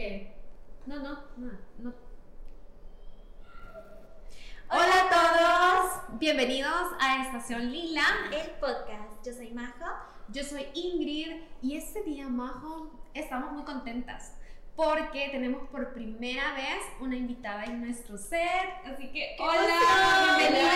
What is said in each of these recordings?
¿Qué? No, no, no, no. Hola a todos, bienvenidos a Estación Lila. El podcast. Yo soy Majo. Yo soy Ingrid y este día, Majo, estamos muy contentas porque tenemos por primera vez una invitada en nuestro set. Así que, hola, bienvenida.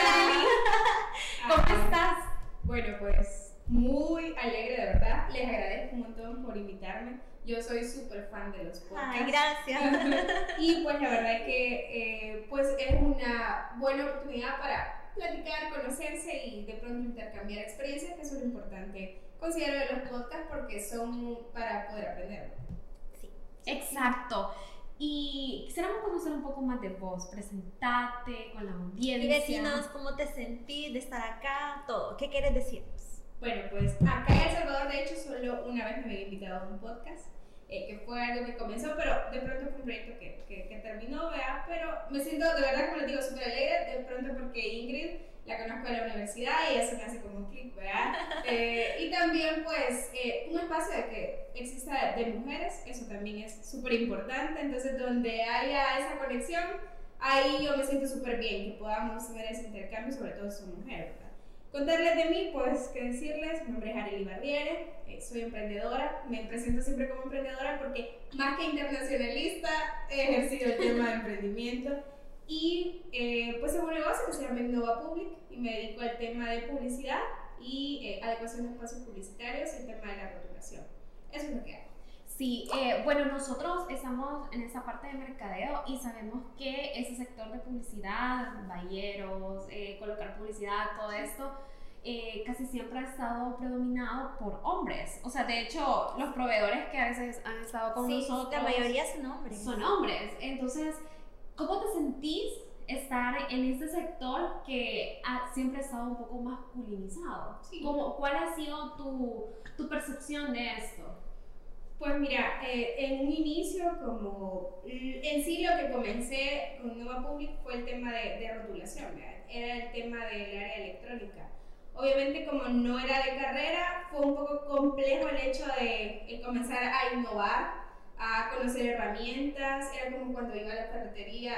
¿Cómo estás? Bueno, pues muy alegre, de verdad. Les agradezco un montón por invitarme. Yo soy súper fan de los podcasts. Ay, gracias. y pues la verdad es que eh, pues es una buena oportunidad para platicar, conocerse y de pronto intercambiar experiencias, que es lo importante, considero, de los podcasts porque son para poder aprender. Sí. Exacto. Y quisiéramos conocer un poco más de vos, presentarte con la audiencia. Y decirnos cómo te sentís de estar acá, todo. ¿Qué quieres decirnos? Bueno, pues acá en El Salvador, de hecho, solo una vez me había invitado a un podcast. Eh, que fue algo que comenzó, pero de pronto fue un proyecto que, que, que terminó, vea, pero me siento de verdad, como les digo, súper alegre, de pronto porque Ingrid la conozco de la universidad y eso me hace como un clic, ¿verdad? Eh, y también pues eh, un espacio de que exista de mujeres, eso también es súper importante, entonces donde haya esa conexión, ahí yo me siento súper bien, que podamos tener ese intercambio, sobre todo si son mujeres. Contarles de mí, pues, qué decirles, mi nombre es Arely Barriere, eh, soy emprendedora, me presento siempre como emprendedora porque más que internacionalista he ejercido el tema de emprendimiento y eh, pues tengo un negocio que se llama Innova Public y me dedico al tema de publicidad y eh, adecuación de espacios publicitarios y el tema de la rotulación. Eso es lo que hago. Sí, eh, bueno, nosotros estamos en esa parte de mercadeo y sabemos que ese sector de publicidad, balleros, eh, colocar publicidad, todo esto, eh, casi siempre ha estado predominado por hombres. O sea, de hecho, los proveedores que a veces han estado con sí, nosotros... la mayoría son hombres. Son hombres. Entonces, ¿cómo te sentís estar en este sector que ha, siempre ha estado un poco masculinizado? Sí. ¿Cómo, ¿Cuál ha sido tu, tu percepción de esto? Pues mira, eh, en un inicio, como en sí lo que comencé con Nova Public fue el tema de, de rotulación, ¿verdad? era el tema del área electrónica. Obviamente como no era de carrera, fue un poco complejo el hecho de, de comenzar a innovar, a conocer herramientas, era como cuando iba a la ferretería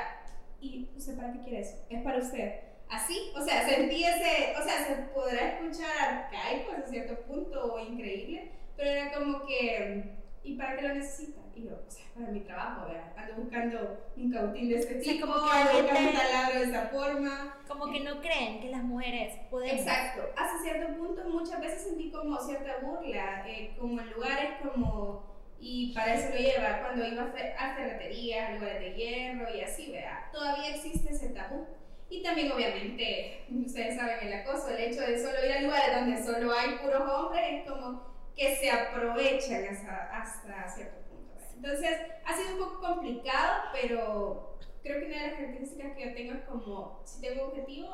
y ¿usted para qué quiere eso? Es para usted. Así, o sea, sentí ese, o sea, se podrá escuchar arcaico hasta cierto punto o increíble, pero era como que, ¿y para qué lo necesita? Y yo, o sea, para mi trabajo, ¿verdad? Ando buscando un cautín de este tipo, como que ando la buscando un taladro de esa forma. Como que no creen que las mujeres podemos. Exacto, hasta cierto punto muchas veces sentí como cierta burla, eh, como en lugares como, y para eso lo lleva, cuando iba a ferreterías, a lugares de hierro y así, ¿verdad? Todavía existe ese tabú. Y también obviamente, ustedes saben el acoso, el hecho de solo ir a lugares donde solo hay puros hombres es como que se aprovechan hasta, hasta cierto punto. ¿verdad? Entonces ha sido un poco complicado, pero creo que una de las características que yo tengo es como, si tengo un objetivo,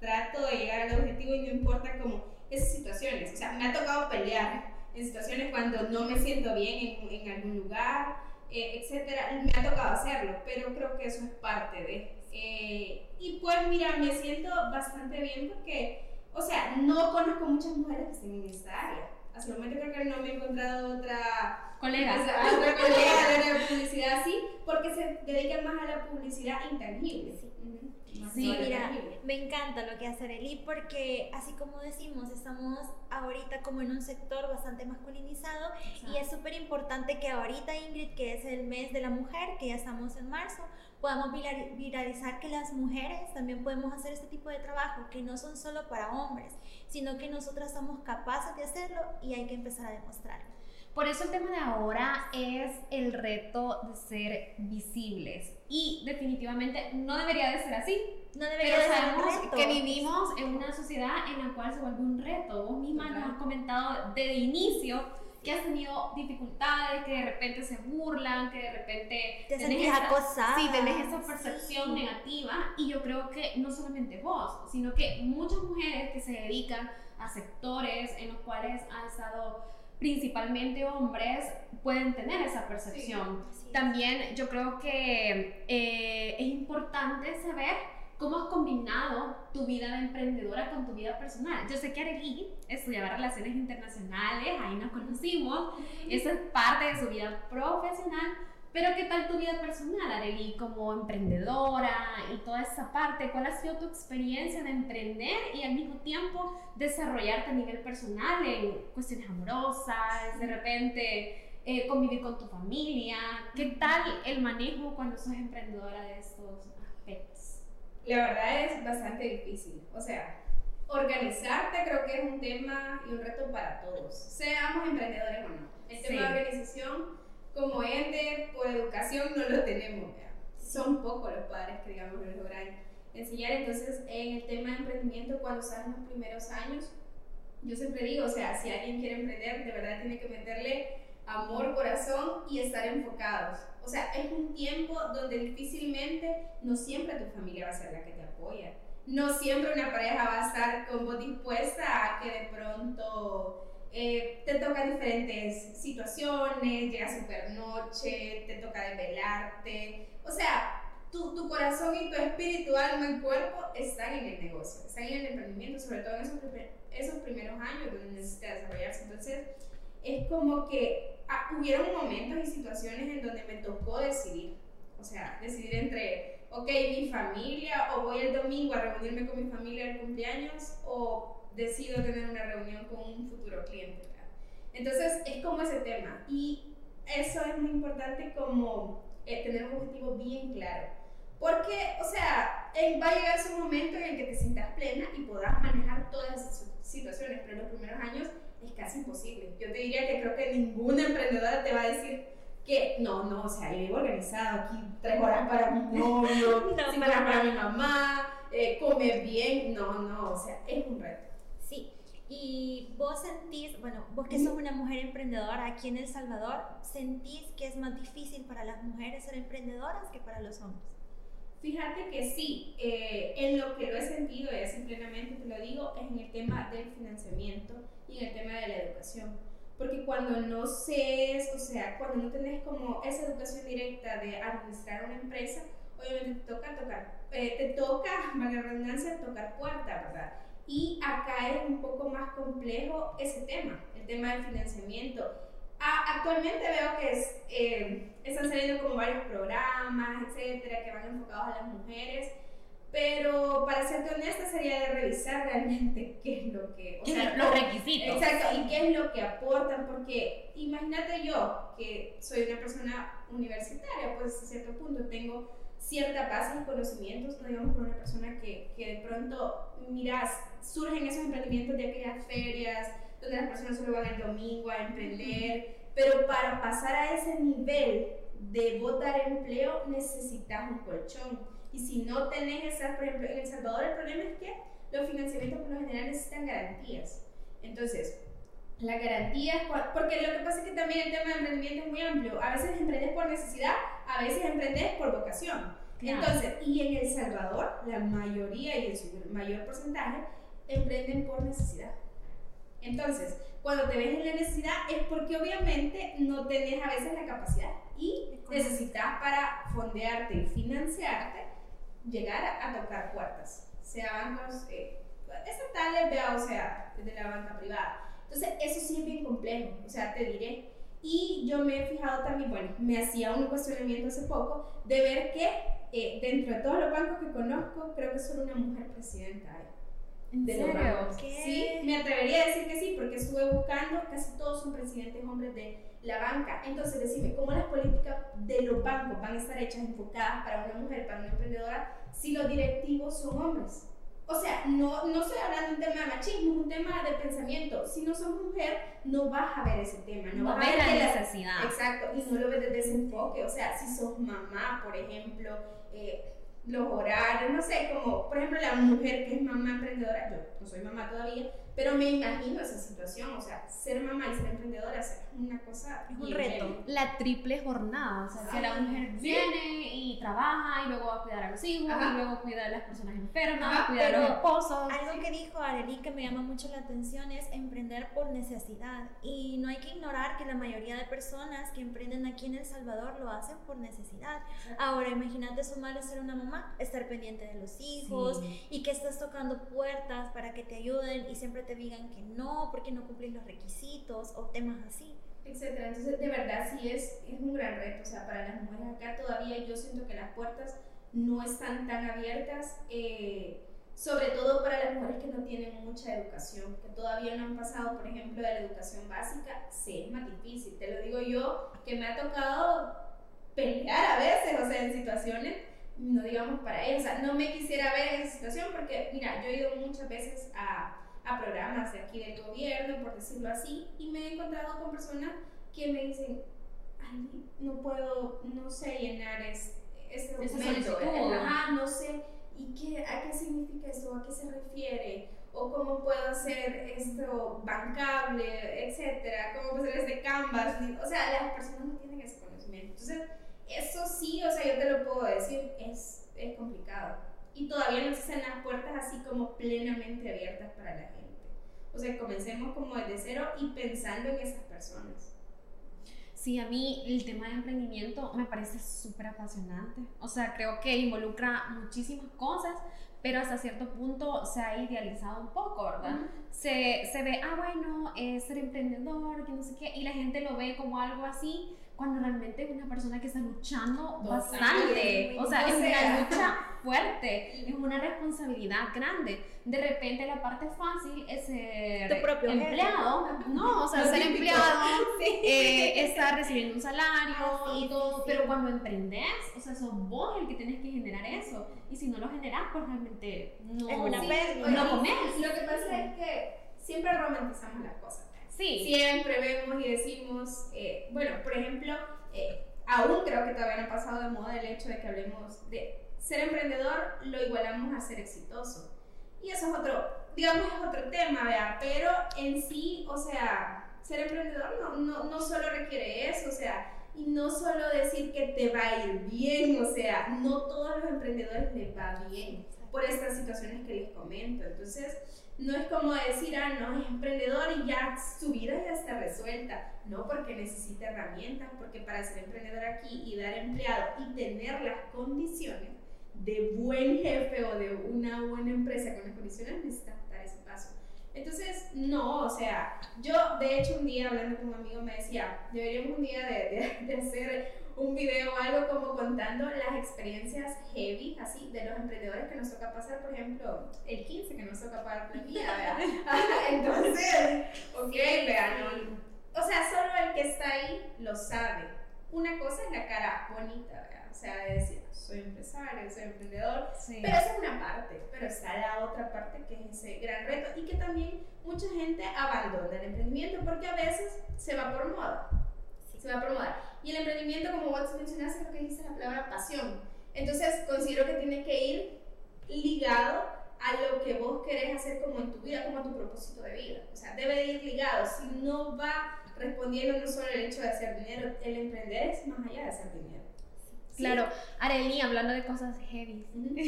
trato de llegar al objetivo y no importa como esas situaciones. O sea, me ha tocado pelear en situaciones cuando no me siento bien en, en algún lugar, eh, etcétera. Me ha tocado hacerlo, pero creo que eso es parte de. Eh, y pues mira, me siento bastante bien porque, o sea, no conozco muchas mujeres que estén en esta área. Hasta el momento creo que no me he encontrado otra Colegas. colega publicidad así, porque se dedican más a la publicidad intangible. Sí. Sí, Mira, tangible. me encanta lo que hace Arely porque así como decimos, estamos ahorita como en un sector bastante masculinizado y es súper importante que ahorita Ingrid, que es el mes de la mujer, que ya estamos en marzo, podamos viral- viralizar que las mujeres también podemos hacer este tipo de trabajo, que no son solo para hombres, sino que nosotras somos capaces de hacerlo y hay que empezar a demostrarlo. Por eso el tema de ahora es el reto de ser visibles. Y definitivamente no debería de ser así. No debería Pero de ser un sabemos reto. que vivimos en una sociedad en la cual se vuelve un reto. Vos misma nos has comentado desde inicio que has tenido dificultades, que de repente se burlan, que de repente Te tenés sentís esa- acosada. Sí, tenés esa percepción Sí. negativa y yo creo que no solamente vos, sino que muchas mujeres que se dedican a sectores en los cuales han estado principalmente hombres pueden tener esa percepción. Sí. También yo creo que eh, es importante saber cómo has combinado tu vida de emprendedora con tu vida personal. Yo sé que Arely estudiaba relaciones internacionales, ahí nos conocimos, eso es parte de su vida profesional, Pero ¿qué tal tu vida personal, Arely, como emprendedora y toda esa parte? ¿Cuál ha sido tu experiencia de emprender y al mismo tiempo desarrollarte a nivel personal en cuestiones amorosas, de repente eh, convivir con tu familia? ¿Qué tal el manejo cuando sos emprendedora de estos aspectos? La verdad es bastante difícil. O sea, organizarte creo que es un tema y un reto para todos, seamos emprendedores o no. El tema de organización como ente por educación no lo tenemos. Son pocos los padres que, digamos, lo logran enseñar. Entonces, en el tema de emprendimiento, cuando estás en los primeros años, yo siempre digo, o sea, si alguien quiere emprender, de verdad tiene que meterle amor, corazón y estar enfocados. O sea, es un tiempo donde difícilmente, no siempre tu familia va a ser la que te apoya. No siempre una pareja va a estar como dispuesta a que de pronto eh, te tocan diferentes situaciones, llega super noche, te toca desvelarte. O sea, tu, tu, corazón y tu espíritu, alma y cuerpo están en el negocio, están en el emprendimiento, sobre todo en esos, esos primeros años donde necesitas desarrollarse. Entonces, es como que ah, hubieron momentos y situaciones en donde me tocó decidir. O sea, decidir entre, ok, mi familia, o voy el domingo a reunirme con mi familia al cumpleaños, o decido tener una reunión con un futuro cliente. Entonces es como ese tema y eso es muy importante como eh, tener un objetivo bien claro. Porque, o sea, va a llegar ese momento en el que te sientas plena y podrás manejar todas esas situaciones, pero en los primeros años es casi imposible. Yo te diría que creo que ninguna emprendedora te va a decir que no, no, o sea, yo vivo organizado aquí tres horas para mi novio, no, cinco horas para mi mamá, eh, comer bien, no, no, o sea, es un reto. Y vos sentís, bueno, vos que sos una mujer emprendedora aquí en El Salvador, ¿sentís que es más difícil para las mujeres ser emprendedoras que para los hombres? Fíjate que sí, eh, en lo que lo he sentido, así plenamente te lo digo, es en el tema del financiamiento y en el tema de la educación. Porque cuando no sé, o sea, cuando no tenés como esa educación directa de administrar una empresa, obviamente te toca tocar, eh, te toca, la redundancia, tocar puerta, ¿verdad? Y acá es un poco más complejo ese tema, el tema del financiamiento. actualmente veo que es, eh, están saliendo como varios programas, etcétera, que van enfocados a las mujeres. Pero para serte honesta sería de revisar realmente qué es lo que... O sea, los requisitos. Exacto, y qué es lo que aportan, porque imagínate yo que soy una persona universitaria, pues a cierto punto tengo cierta base y conocimientos, no digamos por una persona que, que de pronto, miras, surgen esos emprendimientos de aquellas ferias donde las personas solo van el domingo a emprender, pero para pasar a ese nivel de votar empleo necesitas un colchón. Y si no tenés esas, por ejemplo, en El Salvador el problema es que los financiamientos por lo general necesitan garantías. Entonces, la garantía es porque lo que pasa es que también el tema de emprendimiento es muy amplio. A veces emprendes por necesidad, a veces emprendes por vocación. Entonces, y en El Salvador, la mayoría y en su mayor porcentaje emprenden por necesidad. Entonces, cuando te ves en la necesidad es porque obviamente no tenés a veces la capacidad y necesitas para fondearte y financiarte llegar a, tocar puertas, sea bancos eh, estatales, vea, o sea, de la banca privada. Entonces, eso sí es bien complejo, o sea, te diré. Y yo me he fijado también, bueno, me hacía un cuestionamiento hace poco de ver que eh, dentro de todos los bancos que conozco, creo que solo una mujer presidenta hay. ¿En de? Los Sí, me atrevería a decir que sí, porque estuve buscando, casi todos son presidentes hombres de la banca. Entonces, decime, ¿cómo las políticas de los bancos van a estar hechas enfocadas para una mujer, para una emprendedora, si los directivos son hombres? o sea, no, no estoy hablando de un tema de machismo, es un tema de pensamiento. Si no sos mujer, no vas a ver ese tema. No, vas a ver la necesidad. exacto, y no lo ves desde ese enfoque. O sea, si sos mamá, por ejemplo, eh, los horarios, no sé, como por ejemplo la mujer que es mamá emprendedora, yo no soy mamá todavía, pero me imagino esa situación, o sea, ser mamá y ser emprendedora es una cosa... Es un reto. La triple jornada, o sea, que la mujer viene y trabaja y luego va a cuidar a los hijos, y luego cuida a las personas enfermas, cuidar a los esposos. Algo que dijo Arely que me llama mucho la atención es emprender por necesidad. Y no hay que ignorar que la mayoría de personas que emprenden aquí en El Salvador lo hacen por necesidad. Ahora, imagínate sumarle ser una mamá, estar pendiente de los hijos y que estás tocando puertas para que te ayuden y siempre te digan que no, porque no cumplís los requisitos o temas así. etcétera. Entonces, de verdad, sí es, es un gran reto. O sea, para las mujeres acá todavía yo siento que las puertas no están tan abiertas. Eh, sobre todo para las mujeres que no tienen mucha educación, que todavía no han pasado, por ejemplo, de la educación básica, sí es más difícil. Te lo digo yo, que me ha tocado pelear a veces, o sea, en situaciones, no digamos para ellos, o sea, no me quisiera ver en esa situación porque, mira, yo he ido muchas veces a, a programas de aquí del gobierno, por decirlo así, y me he encontrado con personas que me dicen, ay, no puedo, no sé llenar es, este documento, ajá, no sé ¿y qué, a qué significa eso? ¿A qué se refiere? ¿O cómo puedo hacer esto bancable, etcétera? ¿Cómo puedo hacer este canvas? O sea, las personas no tienen ese conocimiento. Entonces, eso sí, o sea, yo te lo puedo decir, es, es complicado. Y todavía no están las puertas así como plenamente abiertas para la gente. O sea, comencemos como desde cero y pensando en esas personas. Sí, a mí el tema de emprendimiento me parece súper apasionante. O sea, creo que involucra muchísimas cosas, pero hasta cierto punto se ha idealizado un poco, ¿verdad? se, se, ve, ah, bueno, es ser emprendedor, que no sé qué, y la gente lo ve como algo así, cuando realmente es una persona que está luchando bastante. O sea, es una lucha fuerte, es una responsabilidad grande. De repente la parte fácil es ser empleado, no, o sea, ser empleado, eh, estar recibiendo un salario ah, y todo, pero cuando emprendes, o sea, sos vos el que tienes que generar eso. Y si no lo generas, pues realmente no, es una no comes. Lo que pasa es que siempre romantizamos cosas. Sí. Siempre vemos y decimos, eh, bueno, por ejemplo, eh, aún creo que todavía no ha pasado de moda el hecho de que hablemos de ser emprendedor, lo igualamos a ser exitoso. Y eso es otro, digamos, es otro tema, ¿vea? Pero en sí, o sea, ser emprendedor no, no, no solo requiere eso, o sea, y no solo decir que te va a ir bien, o sea, no todos los emprendedores les va bien por estas situaciones que les comento. Entonces, no es como decir, ah, no, es emprendedor y ya su vida ya está resuelta. No, porque necesita herramientas, porque para ser emprendedor aquí y dar empleado y tener las condiciones de buen jefe o de una buena empresa con las condiciones, necesitas dar ese paso. Entonces, no, o sea, yo de hecho un día hablando con un amigo me decía, deberíamos un día de, de, de hacer un video o algo como contando las experiencias heavy, así, de los emprendedores que nos toca pasar, por ejemplo, el 15 que nos toca pagar planilla, Entonces, ok, vean, o sea, solo el que está ahí lo sabe. Una cosa es la cara bonita, O sea, de decir, soy empresario, soy emprendedor, pero esa es una parte, pero está la otra parte que es ese gran reto y que también mucha gente abandona el emprendimiento porque a veces se va por moda se va a promover. Y el emprendimiento, como vos mencionaste, creo que dice la palabra pasión. Entonces, considero que tiene que ir ligado a lo que vos querés hacer como en tu vida, como a tu propósito de vida. O sea, debe ir ligado. Si no va respondiendo no solo el hecho de hacer dinero, el emprender es más allá de hacer dinero. Claro, Arely, hablando de cosas heavy. Nos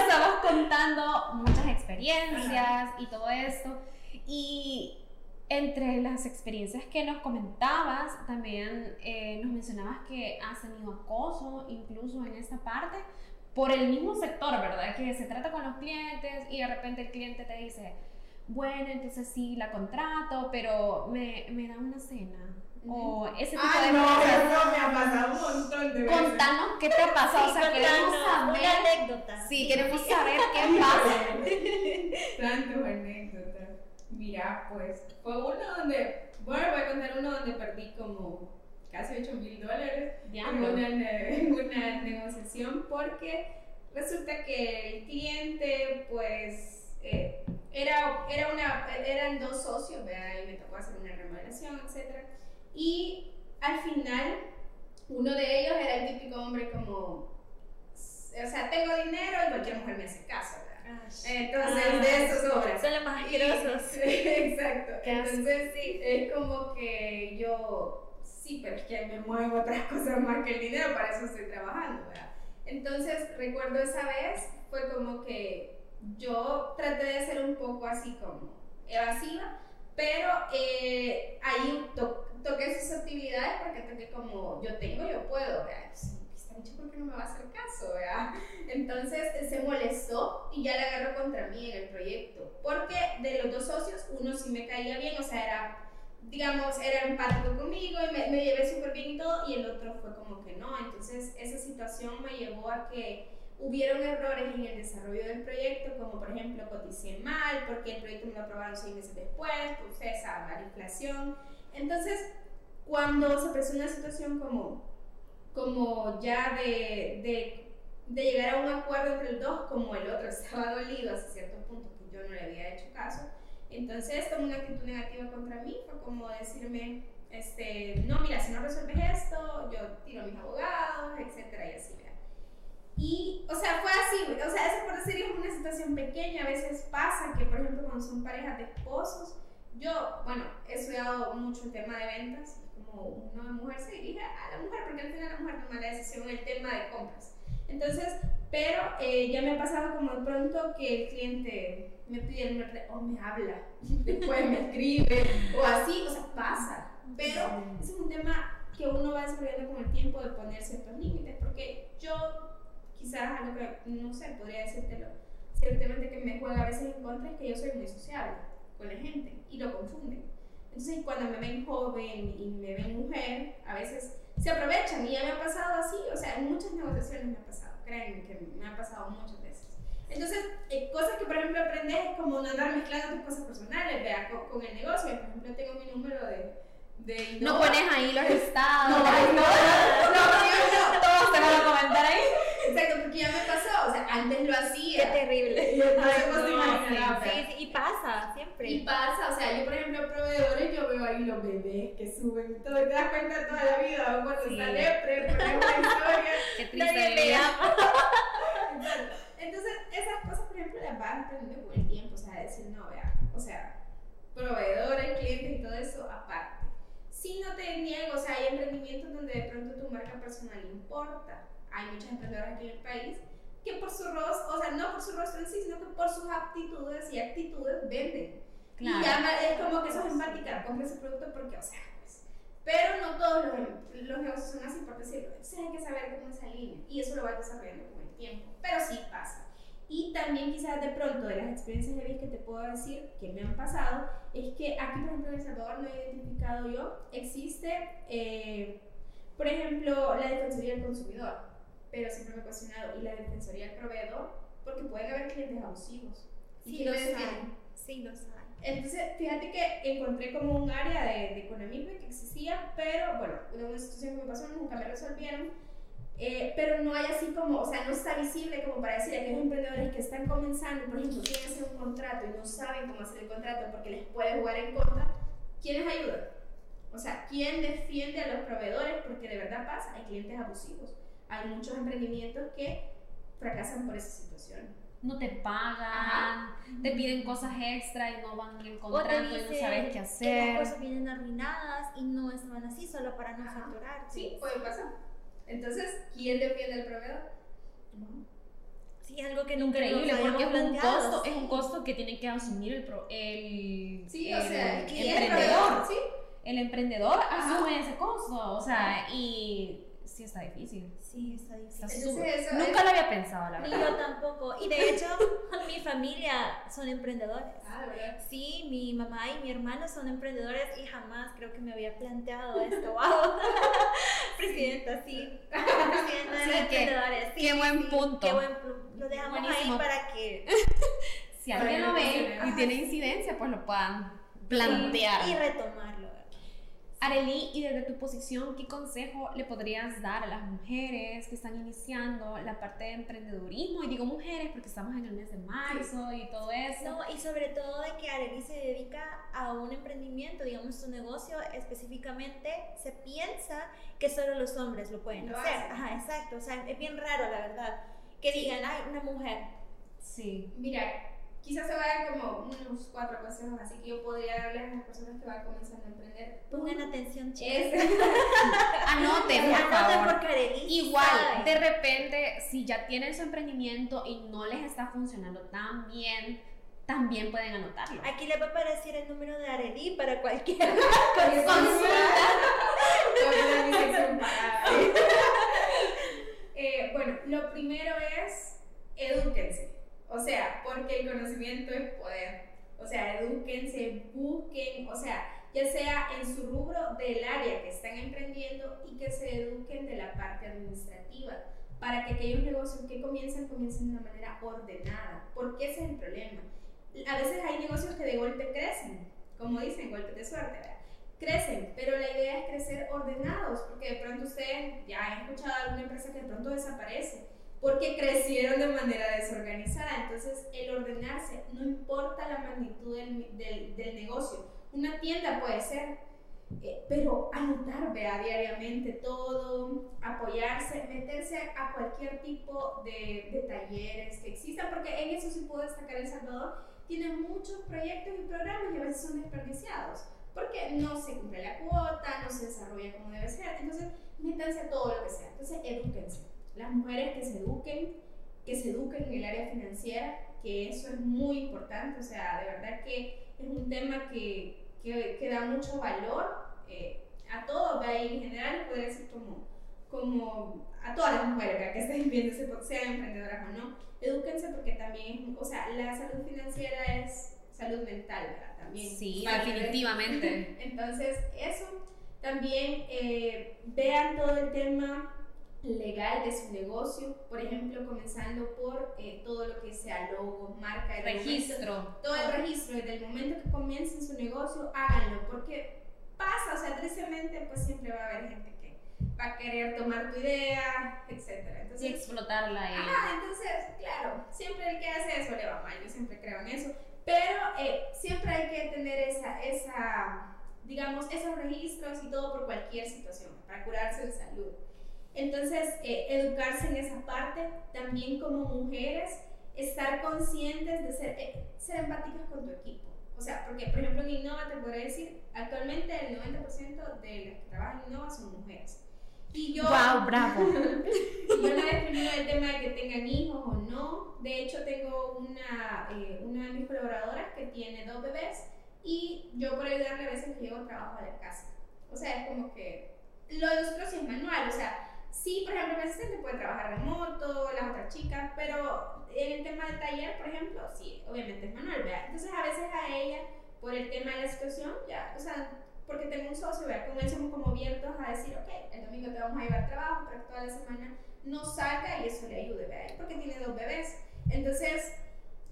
estamos contando muchas experiencias y todo esto. Y entre las experiencias que nos comentabas, también eh, nos mencionabas que has tenido acoso incluso en esta parte por el mismo sector, ¿verdad? Que se trata con los clientes y de repente el cliente te dice, bueno, entonces sí, la contrato, pero me, me da una cena. O ese tipo de no, cosas. No, me ha pasado un montón de veces. Contanos qué te ha pasado. o sea, queremos saber. Una anécdota. Sí, queremos saber qué pasa. Tantas anécdotas. Mira, pues fue uno donde, bueno, voy a contar uno donde perdí como casi 8 mil dólares en una, en una negociación porque resulta que el cliente, pues, eh, era, era una, eran dos socios, ¿verdad? y me tocó hacer una remodelación, etc. Y al final, uno de ellos era el típico hombre como, o sea, tengo dinero y cualquier mujer me hace caso, entonces, ah, de esos obras. Son los más asquerosos. Exacto. Entonces, sí, es como que yo, sí, pero es que me muevo otras cosas más que el dinero, para eso estoy trabajando, ¿verdad? Entonces, recuerdo esa vez, fue como que yo traté de ser un poco así como evasiva, pero eh, ahí to toqué sus actividades porque toqué como yo tengo, yo puedo, ¿verdad? Dicho por qué no me va a hacer caso, ¿verdad? Entonces se molestó y ya le agarró contra mí en el proyecto. Porque de los dos socios, uno sí me caía bien, o sea, era, digamos, era empático conmigo y me, me llevé súper bien y todo, y el otro fue como que no. Entonces esa situación me llevó a que hubieron errores en el desarrollo del proyecto, como por ejemplo coticé mal, porque el proyecto me lo aprobaron seis meses después, pues ustedes la inflación. Entonces, cuando se presenta una situación como, como ya de, de, de, llegar a un acuerdo entre los dos, como el otro estaba dolido hasta cierto punto, que yo no le había hecho caso, entonces tomó una actitud negativa contra mí, fue como decirme, este, no, mira, si no resuelves esto, yo tiro a mis abogados, etcétera, y así. Y, o sea, fue así, o sea, eso por decir es una situación pequeña, a veces pasa que, por ejemplo, cuando son parejas de esposos, yo, bueno, he estudiado mucho el tema de ventas, como mujer se dirige a la mujer, porque al final la mujer toma la decisión en el tema de compras. Entonces, pero eh, ya me ha pasado como de pronto que el cliente me pide el número o me habla, después me escribe, o así, o sea, pasa. Pero es un tema que uno va desarrollando con el tiempo de poner ciertos límites, porque yo quizás algo que, no sé, podría decírtelo, ciertamente que me juega a veces en contra es que yo soy muy sociable con la gente y lo confunden. Entonces, cuando me ven joven y me ven mujer, a veces se aprovechan y ya me ha pasado así, o sea, en muchas negociaciones me ha pasado, créanme que me ha pasado muchas veces. Entonces, eh, cosas que por ejemplo aprendes es como no andar mezclando tus cosas personales, vea, con, el negocio, por ejemplo, tengo mi número de, de no pones ahí los estados. No, no, no, no, no, todos te van a comentar ahí. Exacto, porque ya me pasó, o sea, antes lo hacía. Qué terrible. No no, sí, sí, y pasa, siempre. Y pasa, o sea, yo por ejemplo, proveedores, yo veo ahí los bebés que suben, todo, te das cuenta toda la vida, cuando sí. ponemos una historia. Qué triste Entonces, esas cosas, por ejemplo, las vas aprendiendo con el tiempo, o sea, decir, no, vea, o sea, proveedores, clientes y todo eso aparte. Si no te niego, o sea, hay emprendimientos donde de pronto tu marca personal importa hay muchas emprendedoras aquí en el país que por su rostro, o sea, no por su rostro en sí, sino que por sus aptitudes y actitudes venden. Claro. Y ya es como que eso es empática, compre ese producto porque, o sea, pues, pero no todos los, los negocios son así, por decirlo. Entonces hay que saber cómo esa línea y eso lo va desarrollando con el tiempo. Pero sí pasa. Y también quizás de pronto de las experiencias de vida que te puedo decir que me han pasado, es que aquí, por ejemplo, en El Salvador no he identificado yo, existe, eh, por ejemplo, la Defensoría del Consumidor pero siempre me he cuestionado, ¿y la defensoría del proveedor? Porque pueden haber clientes abusivos. Sí, los hay. Sí, los hay. Entonces, fíjate que encontré como un área de, de economismo que existía, pero bueno, una situación que me pasó, nunca me resolvieron. Eh, pero no hay así como, o sea, no está visible como para decir a aquellos emprendedores que están comenzando, por ejemplo, quieren hacer un contrato y no saben cómo hacer el contrato porque les puede jugar en contra, ¿quiénes ayudan? O sea, ¿quién defiende a los proveedores? Porque de verdad pasa, hay clientes abusivos hay muchos emprendimientos que fracasan por esa situación. No te pagan, te piden cosas extra y no van en contrato y no sabes qué hacer. Que las cosas vienen arruinadas y no estaban así solo para no facturar. Sí, puede pasar. Entonces, ¿quién defiende al proveedor? Sí, algo que nunca Increíble, porque es un, costo, es un costo que tiene que asumir el, el, sí, o sea, el, emprendedor. ¿sí? El emprendedor asume ese costo, o sea, y sí está difícil. Sí, está difícil. Entonces, Nunca lo había pensado, la verdad. Ni yo tampoco. Y de hecho, mi familia son emprendedores. Ah, ¿verdad? Sí, mi mamá y mi hermano son emprendedores y jamás creo que me había planteado esto. ¡Wow! Presidenta, sí. Presidenta de emprendedores. qué buen punto. Qué buen punto. Lo dejamos ahí para que. si alguien lo ve y tiene incidencia, pues lo puedan plantear. y retomarlo. Arely, y desde tu posición, ¿qué consejo le podrías dar a las mujeres que están iniciando la parte de emprendedurismo? Y digo mujeres porque estamos en el mes de marzo y todo eso. No, y sobre todo de que Arely se dedica a un emprendimiento, digamos, su negocio específicamente, se piensa que solo los hombres lo pueden hacer. Ajá, exacto. O sea, es bien raro, la verdad, que digan, ay, una mujer. Sí. Mira, quizás se vayan como unos cuatro consejos así que yo podría darle a las personas que van comenzando a emprender. Pongan atención, chicos. Anoten, por favor. Porque Igual, de repente, si ya tienen su emprendimiento y no les está funcionando tan bien, también pueden anotarlo. Aquí les va a aparecer el número de Arely para cualquier consulta. lo primero es edúquense. O sea, porque el conocimiento es poder. O sea, edúquense, busquen, o sea, ya sea en su rubro del área que están emprendiendo y que se eduquen de la parte administrativa para que aquellos negocios que comiencen comiencen de una manera ordenada, porque ese es el problema. A veces hay negocios que de golpe crecen, como dicen, golpes de suerte, ¿verdad? crecen, pero la idea es crecer ordenados, porque de pronto ustedes ya han escuchado alguna empresa que de pronto desaparece, porque crecieron de manera desorganizada. Entonces, el ordenarse, no importa la magnitud del, del, del negocio, una tienda puede ser, eh, pero anotar, vea, diariamente todo, apoyarse, meterse a cualquier tipo de, de, talleres que existan, porque en eso sí puedo destacar El Salvador, tiene muchos proyectos y programas y a veces son desperdiciados, porque no se cumple la cuota, no se desarrolla como debe ser, entonces métanse a todo lo que sea, entonces edúquense, las mujeres que se eduquen, que se eduquen en el área financiera, que eso es muy importante, o sea, de verdad que es un tema que que, que da mucho valor eh, a todos, en general, podría decir como, como a todas las mujeres que estén viendo, sean emprendedoras o no, edúquense porque también, o sea, la salud financiera es salud mental, ¿verdad? También. Sí, definitivamente. Entonces, eso, también eh, vean todo el tema legal de su negocio, por ejemplo, comenzando por eh, todo lo que sea logo, marca, registro. todo el registro, desde el momento que comiencen su negocio, háganlo, porque pasa, o sea, tristemente, pues siempre va a haber gente que va a querer tomar tu idea, etc. Entonces, y explotarla. ahí. Ah, entonces, claro, siempre el que hace eso le va mal, yo siempre creo en eso, pero eh, siempre hay que tener esa, esa, digamos, esos registros y todo por cualquier situación, para curarse de salud. Entonces, eh, educarse en esa parte, también como mujeres, estar conscientes de ser, eh, ser empáticas con tu equipo. O sea, porque, por ejemplo, en Innova te podría decir, actualmente el 90% de las que trabajan en Innova son mujeres. Y yo, wow, bravo. yo no he definido el tema de que tengan hijos o no. De hecho, tengo una, eh, una de mis colaboradoras que tiene dos bebés y yo por ayudarle a veces llevo trabajo a la casa. O sea, es como que lo de nosotros es manual. O sea, Sí, por ejemplo, el asistente puede trabajar remoto, las otras chicas, pero en el tema del taller, por ejemplo, sí, obviamente es manual. Entonces a veces a ella, por el tema de la situación, ya, o sea, porque tengo un socio, ¿vea? Con él somos como abiertos a decir, ok, el domingo te vamos a llevar trabajo que toda la semana no salga y eso le ayude, ¿vea? Porque tiene dos bebés. Entonces,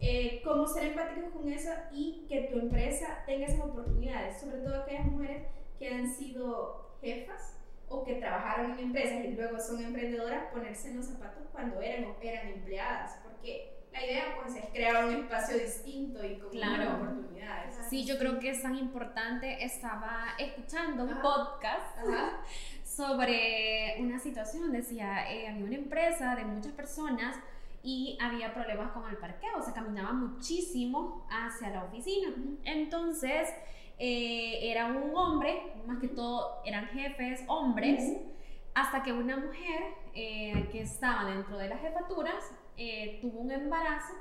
eh, cómo ser empáticos con eso y que tu empresa tenga esas oportunidades, sobre todo aquellas mujeres que han sido jefas o que trabajaron en empresas y luego son emprendedoras, ponerse en los zapatos cuando eran o eran empleadas, porque la idea pues es crear un espacio distinto y con claro. oportunidades. Sí, yo creo que es tan importante, estaba escuchando un podcast sobre una situación, decía, eh, había una empresa de muchas personas y había problemas con el parqueo, se caminaba muchísimo hacia la oficina. Entonces, eh, era un hombre, más que todo eran jefes hombres, hasta que una mujer eh, que estaba dentro de las jefaturas eh, tuvo un embarazo,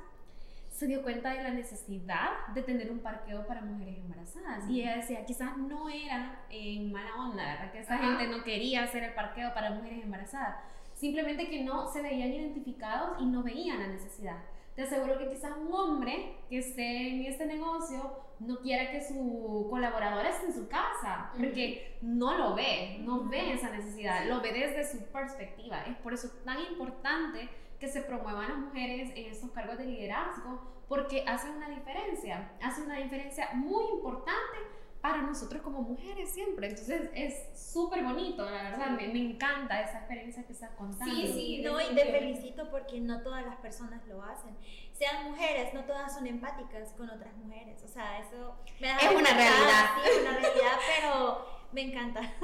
se dio cuenta de la necesidad de tener un parqueo para mujeres embarazadas. Y ella decía, quizás no era en mala onda, ¿verdad? Que esa gente no quería hacer el parqueo para mujeres embarazadas. Simplemente que no se veían identificados y no veían la necesidad te aseguro que quizás un hombre que esté en este negocio no quiera que su colaboradora esté en su casa, porque no lo ve, no ve esa necesidad, lo ve desde su perspectiva. Es por eso tan importante que se promuevan las mujeres en estos cargos de liderazgo, porque hace una diferencia, hace una diferencia muy importante para nosotros como mujeres siempre. Entonces es súper bonito, la verdad, me, me, encanta esa experiencia que estás contando. Sí, sí, no, y te felicito porque no todas las personas lo hacen. Sean mujeres, no todas son empáticas con otras mujeres. O sea, eso me da Es una realidad. Sí, es una realidad, pero me encanta.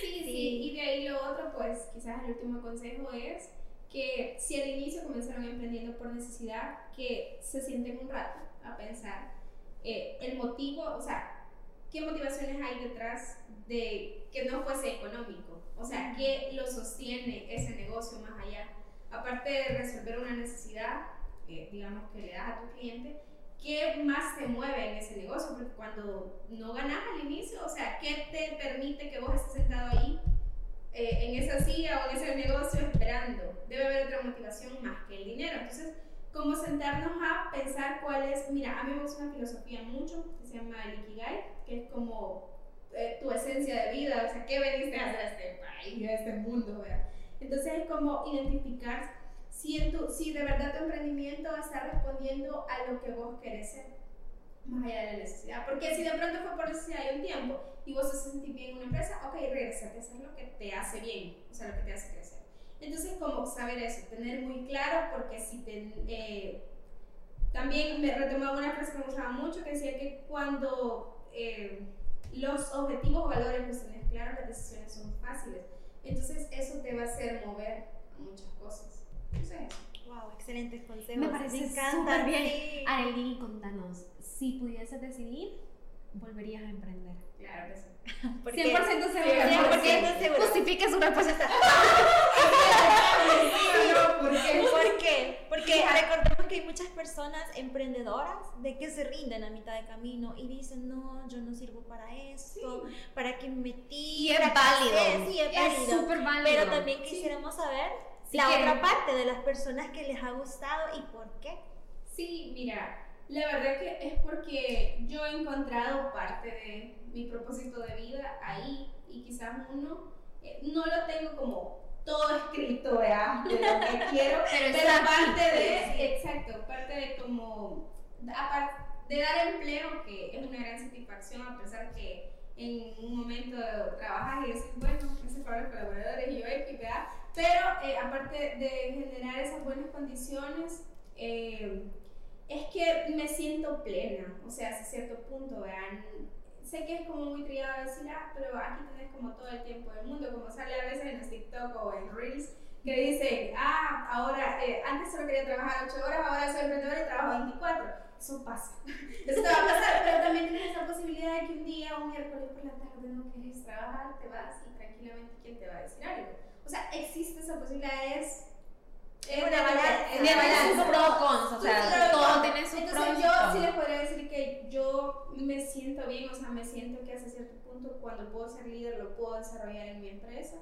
Sí, sí, y de ahí lo otro, pues quizás el último consejo es que si al inicio comenzaron emprendiendo por necesidad, que se sienten un rato a pensar eh, el motivo, o sea, qué motivaciones hay detrás de que no fuese económico. O sea, qué lo sostiene ese negocio más allá. Aparte de resolver una necesidad, eh, digamos, que le das a tu cliente, ¿qué más te mueve en ese negocio? Porque cuando no ganas al inicio, o sea, ¿qué te permite que vos estés sentado ahí eh, en esa silla o en ese negocio esperando? Debe haber otra motivación más que el dinero. Entonces, como sentarnos a pensar cuál es, mira, a mí me gusta una filosofía mucho que se llama el que es como eh, tu esencia de vida, o sea, ¿qué veniste a hacer a este país, a este mundo? ¿verdad? Entonces es como identificar si, en tu, si de verdad tu emprendimiento está respondiendo a lo que vos querés ser, más allá de la necesidad. Porque si de pronto fue por necesidad y un tiempo y vos te sentís bien en una empresa, ok, regresate a hacer lo que te hace bien, o sea, lo que te hace crecer. Entonces, como saber eso, tener muy claro, porque si te... Eh, también me retomaba una frase que me gustaba mucho que decía que cuando eh, los objetivos o valores los tenés claros, las decisiones son fáciles. Entonces, eso te va a hacer mover a muchas cosas. Entonces, Wow, excelentes consejos. Me parece súper bien. Sí. Arely, contanos, si pudieses decidir, volverías a emprender. Claro que sí. 100% seguro. 100% seguro. Justifique su respuesta. ¿Por qué? ¿Por qué? Porque recordemos que hay muchas personas emprendedoras de que se rinden a mitad de camino y dicen, no, yo no sirvo para esto, para que me metí. Y es válido. Sí, es válido. Es súper válido. Pero también quisiéramos saber la otra parte de las personas que les ha gustado y por qué. Sí, mira, la verdad que es porque yo he encontrado parte de mi propósito de vida ahí y quizás uno eh, no lo tengo como todo escrito ¿verdad? de lo que quiero, pero, parte de, exacto, parte de como, aparte de dar empleo, que es una gran satisfacción a pesar que en un momento trabajas y dices, bueno, gracias para los colaboradores y yo ¿verdad? pero eh, aparte de generar esas buenas condiciones, eh, es que me siento plena, o sea, hasta cierto punto, vean. Sé que es como muy trillado decir, ah, pero aquí tenés como todo el tiempo del mundo, como sale a veces en los TikTok o en Reels, que dicen, ah, ahora, eh, antes solo quería trabajar 8 horas, ahora soy emprendedora y trabajo 24. Eso pasa. Eso te va a pasar, pero también tienes esa posibilidad de que un día, un miércoles por la tarde, no quieres trabajar, te vas y tranquilamente, ¿quién te va a decir algo? O sea, existe esa posibilidad, es es una balanza. Tiene sus pros cons, o sea, todo tiene sus Entonces, pros. yo sí les podría decir que yo me siento bien, o sea, me siento que hasta cierto punto cuando puedo ser líder lo puedo desarrollar en mi empresa.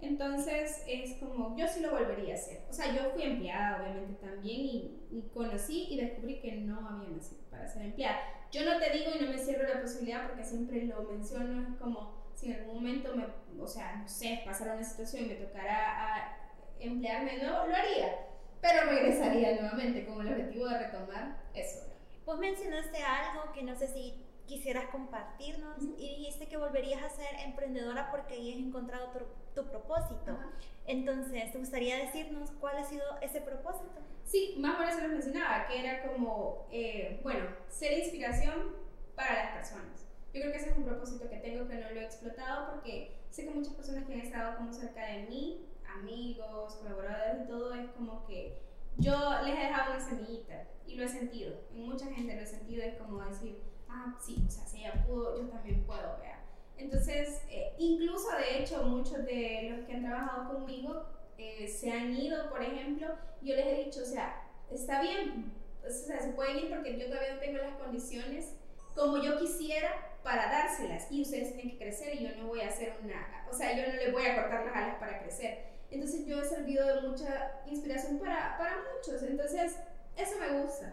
Entonces es como, yo sí lo volvería a hacer. O sea, yo fui empleada obviamente también y, y conocí y descubrí que no había nacido para ser empleada. Yo no te digo y no me cierro la posibilidad porque siempre lo menciono, es como si en algún momento me, o sea, no sé, pasara una situación y me tocara a emplearme de nuevo, lo haría, pero regresaría nuevamente con el objetivo de retomar eso. Vos mencionaste algo que no sé si quisieras compartirnos y dijiste que volverías a ser emprendedora porque ahí has encontrado tu, tu propósito. Entonces, ¿te gustaría decirnos cuál ha sido ese propósito? Sí, más o menos se lo mencionaba, que era como, eh, bueno, ser inspiración para las personas. Yo creo que ese es un propósito que tengo que no lo he explotado porque sé que muchas personas que han estado como cerca de mí amigos, colaboradores y todo, es como que yo les he dejado una semillita y lo he sentido. En mucha gente lo he sentido, es como decir, ah, sí, o sea, si ella pudo, yo también puedo, vea. Entonces, eh, incluso de hecho, muchos de los que han trabajado conmigo eh, se han ido, por ejemplo, yo les he dicho, o sea, está bien, o sea, se pueden ir porque yo todavía no tengo las condiciones como yo quisiera para dárselas y ustedes tienen que crecer y yo no voy a hacer una, o sea, yo no les voy a cortar las alas para crecer. Entonces yo he servido de mucha inspiración para, para muchos. Entonces, eso me gusta.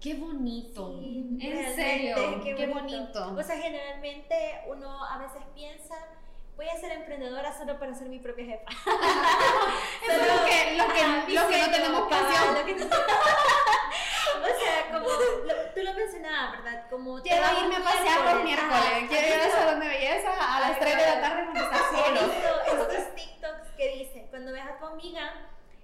Qué bonito. en serio, qué, bonito. O sea, generalmente uno a veces piensa, voy a ser emprendedora solo para ser mi propia jefa. Es lo que, lo que, lo que no tenemos pasión. o sea, como tú lo mencionabas, ¿verdad? Como quiero irme a pasear por miércoles, quiero ir a salón de belleza a las 3 de la tarde cuando estás solo. Estos TikToks que dicen, cuando ves a tu amiga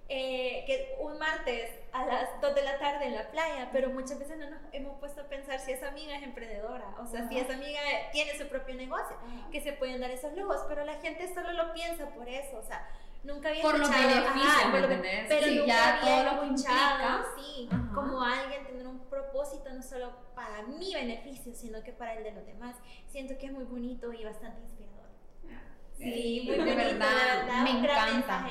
eh, que un martes a las 2 de la tarde en la playa, pero muchas veces no nos hemos puesto a pensar si esa amiga es emprendedora, o sea, si esa amiga tiene su propio negocio, que se pueden dar esos lujos, pero la gente solo lo piensa por eso, o sea, nunca había por escuchado, los beneficios, ¿me entendés? pero sí, nunca ya había todo lo que escuchado, implica. sí, Ajá. como alguien tener un propósito no solo para mi beneficio, sino que para el de los demás. Siento que es muy bonito y bastante inspirador. Sí, muy de verdad, me encanta.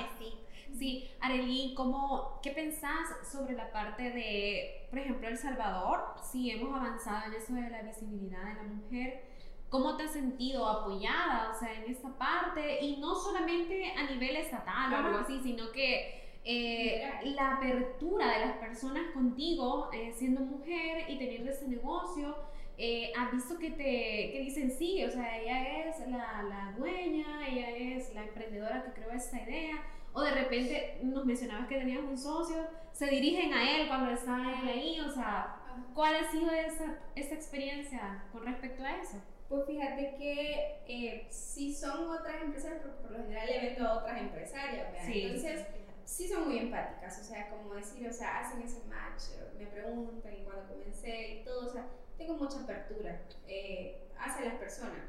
sí. Arely, ¿cómo, ¿qué pensás sobre la parte de, por ejemplo, El Salvador? Sí, hemos avanzado en eso de la visibilidad de la mujer. ¿Cómo te has sentido apoyada, o sea, en esta parte? Y no solamente a nivel estatal o algo así, sino que eh, la apertura de las personas contigo, eh, siendo mujer y teniendo ese negocio, eh, has visto que te que dicen sí, o sea, ella es la, la, dueña, ella es la emprendedora que creó esta idea, o de repente nos mencionabas que tenías un socio, se dirigen a él cuando está él ahí, o sea, ¿cuál ha sido esa, esa experiencia con respecto a eso? Pues fíjate que eh, si son otras empresas, porque por lo general le vendo a otras empresarias, Entonces, sí son muy empáticas, o sea, como decir, o sea, hacen ese match, me preguntan y cuando comencé y todo, o sea, tengo mucha apertura eh, hacia las personas,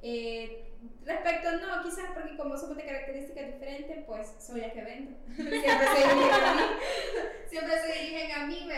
eh, respecto, no, quizás porque como somos de características diferentes, pues soy la que vendo. Siempre se dirigen a mí. Siempre se dirigen a mí.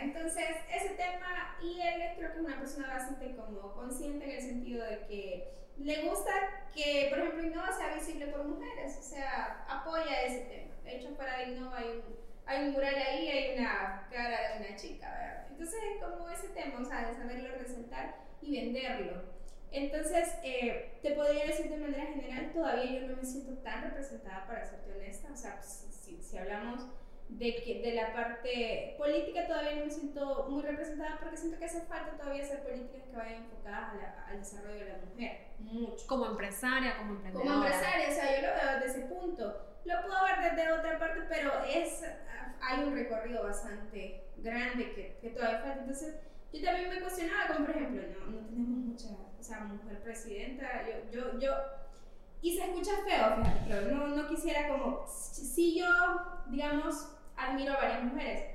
Entonces, ese tema, y él creo que es una persona bastante como consciente en el sentido de que le gusta que, por ejemplo, Innova sea visible por mujeres, o sea, apoya ese tema. De hecho, de Innova hay un, hay un mural ahí, hay una cara de una chica, ¿verdad? Entonces, es como ese tema, o sea, de saberlo resaltar y venderlo. Entonces, eh, te podría decir de manera general, todavía yo no me siento tan representada, para serte honesta. O sea, pues, si, si, hablamos de, que, de la parte política, todavía no me siento muy representada porque siento que hace falta todavía hacer políticas que vayan enfocadas al desarrollo de la mujer. Mucho. Como empresaria, como emprendedora. Como empresaria, o sea, yo lo veo desde ese punto. Lo puedo ver desde otra parte, pero es, hay un recorrido bastante grande que, que todavía falta. Entonces, yo también me cuestionaba, como por ejemplo, no, no tenemos mucha o sea, mujer presidenta, yo, yo, yo, y se escucha feo, fíjate, pero no, no quisiera como, si yo, digamos, admiro a varias mujeres,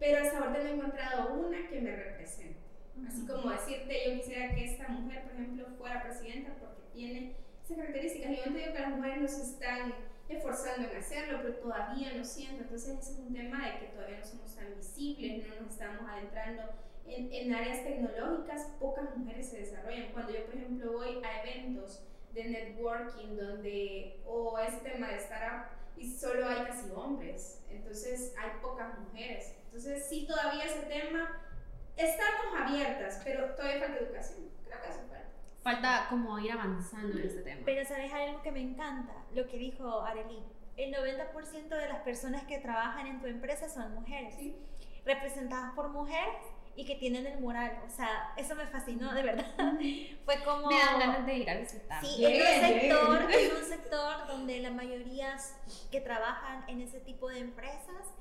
pero hasta ahorita no he encontrado una que me represente. Así como decirte, yo quisiera que esta mujer, por ejemplo, fuera presidenta porque tiene esas características. Yo no digo que las mujeres no se están esforzando en hacerlo, pero todavía no siento. Entonces, ese es un tema de que todavía no somos tan visibles, no nos estamos adentrando en, en, áreas tecnológicas pocas mujeres se desarrollan. Cuando yo, por ejemplo, voy a eventos de networking donde, o este tema de startup, y solo hay casi hombres, entonces hay pocas mujeres. Entonces, sí, todavía ese tema, estamos abiertas, pero todavía falta educación. Creo que eso falta. Falta como ir avanzando en este tema. Pero sabes algo que me encanta, lo que dijo Arely. El 90% de las personas que trabajan en tu empresa son mujeres. ¿Sí? Representadas por mujeres y que tienen el mural. O sea, eso me fascinó, de verdad. Fue como... Me dan ganas de ir a visitar. Sí, en, un sector, en un sector donde la mayoría que trabajan en ese tipo de empresas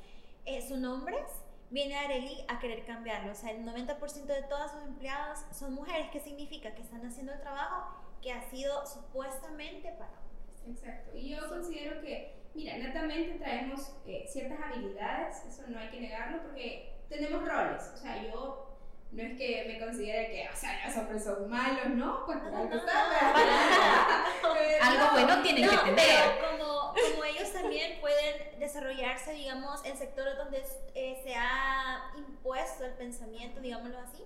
eh, son hombres, viene Areli a querer cambiarlo. O sea, el 90% de todos sus empleados son mujeres. ¿Qué significa? Que están haciendo el trabajo que ha sido supuestamente para hombres. Exacto. Y yo considero que, mira, netamente traemos eh, ciertas habilidades, eso no hay que negarlo, porque tenemos roles. O sea, yo no es que me considere que, o sea, los hombres son malos, ¿no? Pues algo Algo bueno tienen que tener. Pero como, como ellos también pueden desarrollarse, digamos, en sectores donde eh, se ha impuesto el pensamiento, digámoslo así,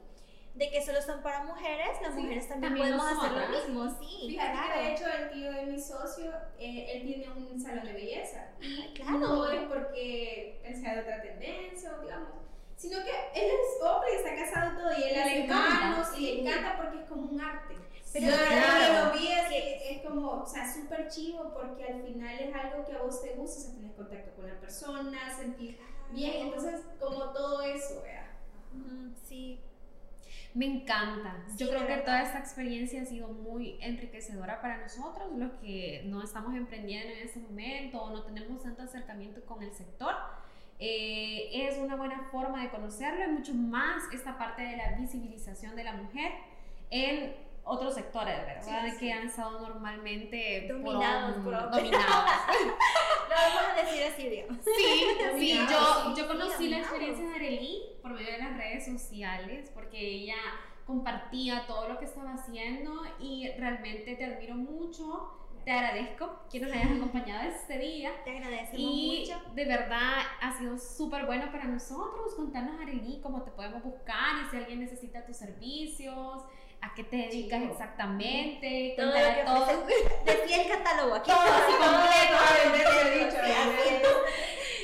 de que solo son para mujeres, las mujeres también, podemos hacer lo mismo, sí. Fíjate claro. que de hecho el tío de mi socio, eh, él tiene un salón de belleza. Y claro. no es porque él sea de otra tendencia, digamos sino que él es hombre y está casado y todo, y él hace manos y le encanta porque es como un arte. Pero claro. lo vi es, es como, o sea, súper chivo porque al final es algo que a vos te gusta, o sea, tenés contacto con la persona, sentir bien, entonces como todo eso, vea. sí. Me encanta. Yo creo que toda esta experiencia ha sido muy enriquecedora para nosotros, los que no estamos emprendiendo en ese momento o no tenemos tanto acercamiento con el sector eh, es una buena forma de conocerlo y mucho más esta parte de la visibilización de la mujer en otros sectores, ¿verdad? que han estado normalmente dominados por, por dominados. Lo vamos a decir así, digamos. Sí, sí, yo, yo conocí la experiencia de Arely por medio de las redes sociales, porque ella compartía todo lo que estaba haciendo y realmente te admiro mucho te agradezco que nos hayas acompañado este día. Te agradecemos y mucho. de verdad ha sido súper bueno para nosotros. Contarnos, Arely, cómo te podemos buscar y si alguien necesita tus servicios, a qué te dedicas exactamente. Todo lo que todo. Decía el catálogo aquí. Todo así completo. he dicho.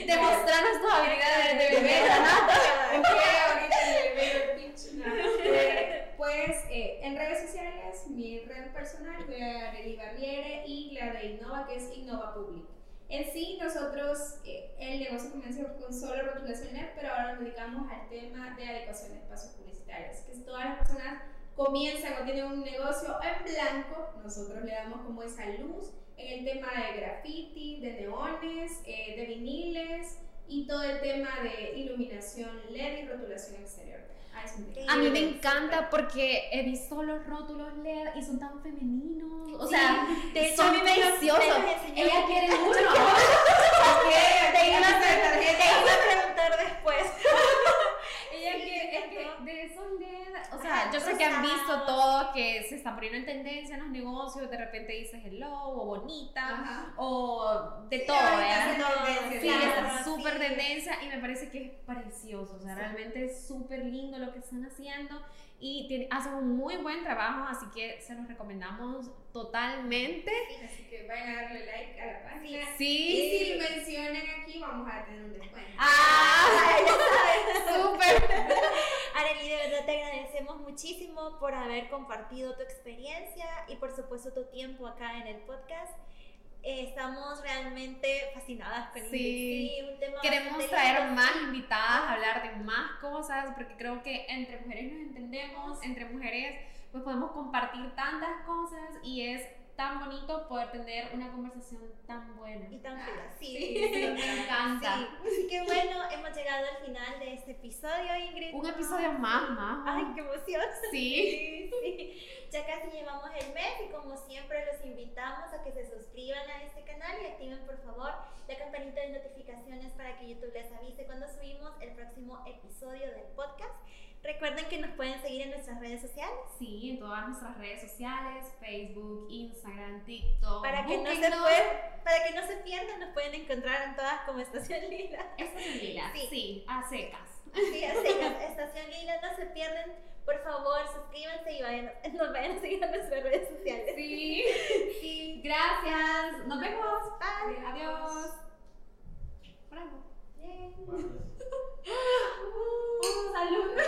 Demostrarnos tus habilidades de bebé, ¿no? Después, eh, en redes sociales, mi red personal, Areli Barriere y la de Innova, que es Innova Public. En sí, nosotros, eh, el negocio comenzó con solo rotulación LED, pero ahora nos dedicamos al tema de adecuación de espacios publicitarios, que es todas las personas comienzan o tienen un negocio en blanco, nosotros le damos como esa luz en el tema de graffiti, de neones, eh, de viniles, y todo el tema de iluminación LED y rotulación exterior. Ah, a mí me encanta porque he visto los rótulos LED y son tan femeninos. O sea, de son preciosos. Ella quiere mucho. te iba a preguntar después. Ella quiere, es que de esos LED o sea, yo sé que han visto todo, que se está poniendo en tendencia en los negocios, de repente dices hello, o bonita, o de todo, ¿verdad? Sí, está súper tendencia y me parece que es precioso, o sea, realmente es súper lindo lo que están haciendo y tiene, hacen un muy buen trabajo, así que se los recomendamos totalmente. Así que vayan a darle like a la página. Sí. Y si lo mencionan aquí, vamos a tener un descuento. ¡Ah! ¡Súper! Arely, de verdad te agradecemos muchísimo por haber compartido tu experiencia y por supuesto tu tiempo acá en el podcast. Eh, estamos realmente fascinadas con sí. sí un tema Queremos traer más invitadas, hablar de más cosas, porque creo que entre mujeres nos entendemos, entre mujeres pues podemos compartir tantas cosas y es tan bonito poder tener una conversación tan buena. Y tan feliz. Sí, me encanta. Así que bueno, hemos llegado al final de este episodio, Ingrid. Un episodio más, más. Ay, qué emoción. Sí. sí, Ya casi llevamos el mes y como siempre los invitamos a que se suscriban a este canal y activen por favor la campanita de notificaciones para que YouTube les avise cuando subimos el próximo episodio del podcast. Recuerden que nos pueden seguir en nuestras redes sociales. Sí, en todas nuestras redes sociales, Facebook, Instagram, TikTok. Para que, no se, para que no se pierdan, nos pueden encontrar en todas como Estación Lila. Estación Lila, sí, sí a secas. Sí, a secas, Estación Lila, no se pierdan. Por favor, suscríbanse y vayan, nos vayan a seguir en nuestras redes sociales. Sí, gracias. Nos vemos. Bye. Adiós. Bravo. Yay. Wow. Uh.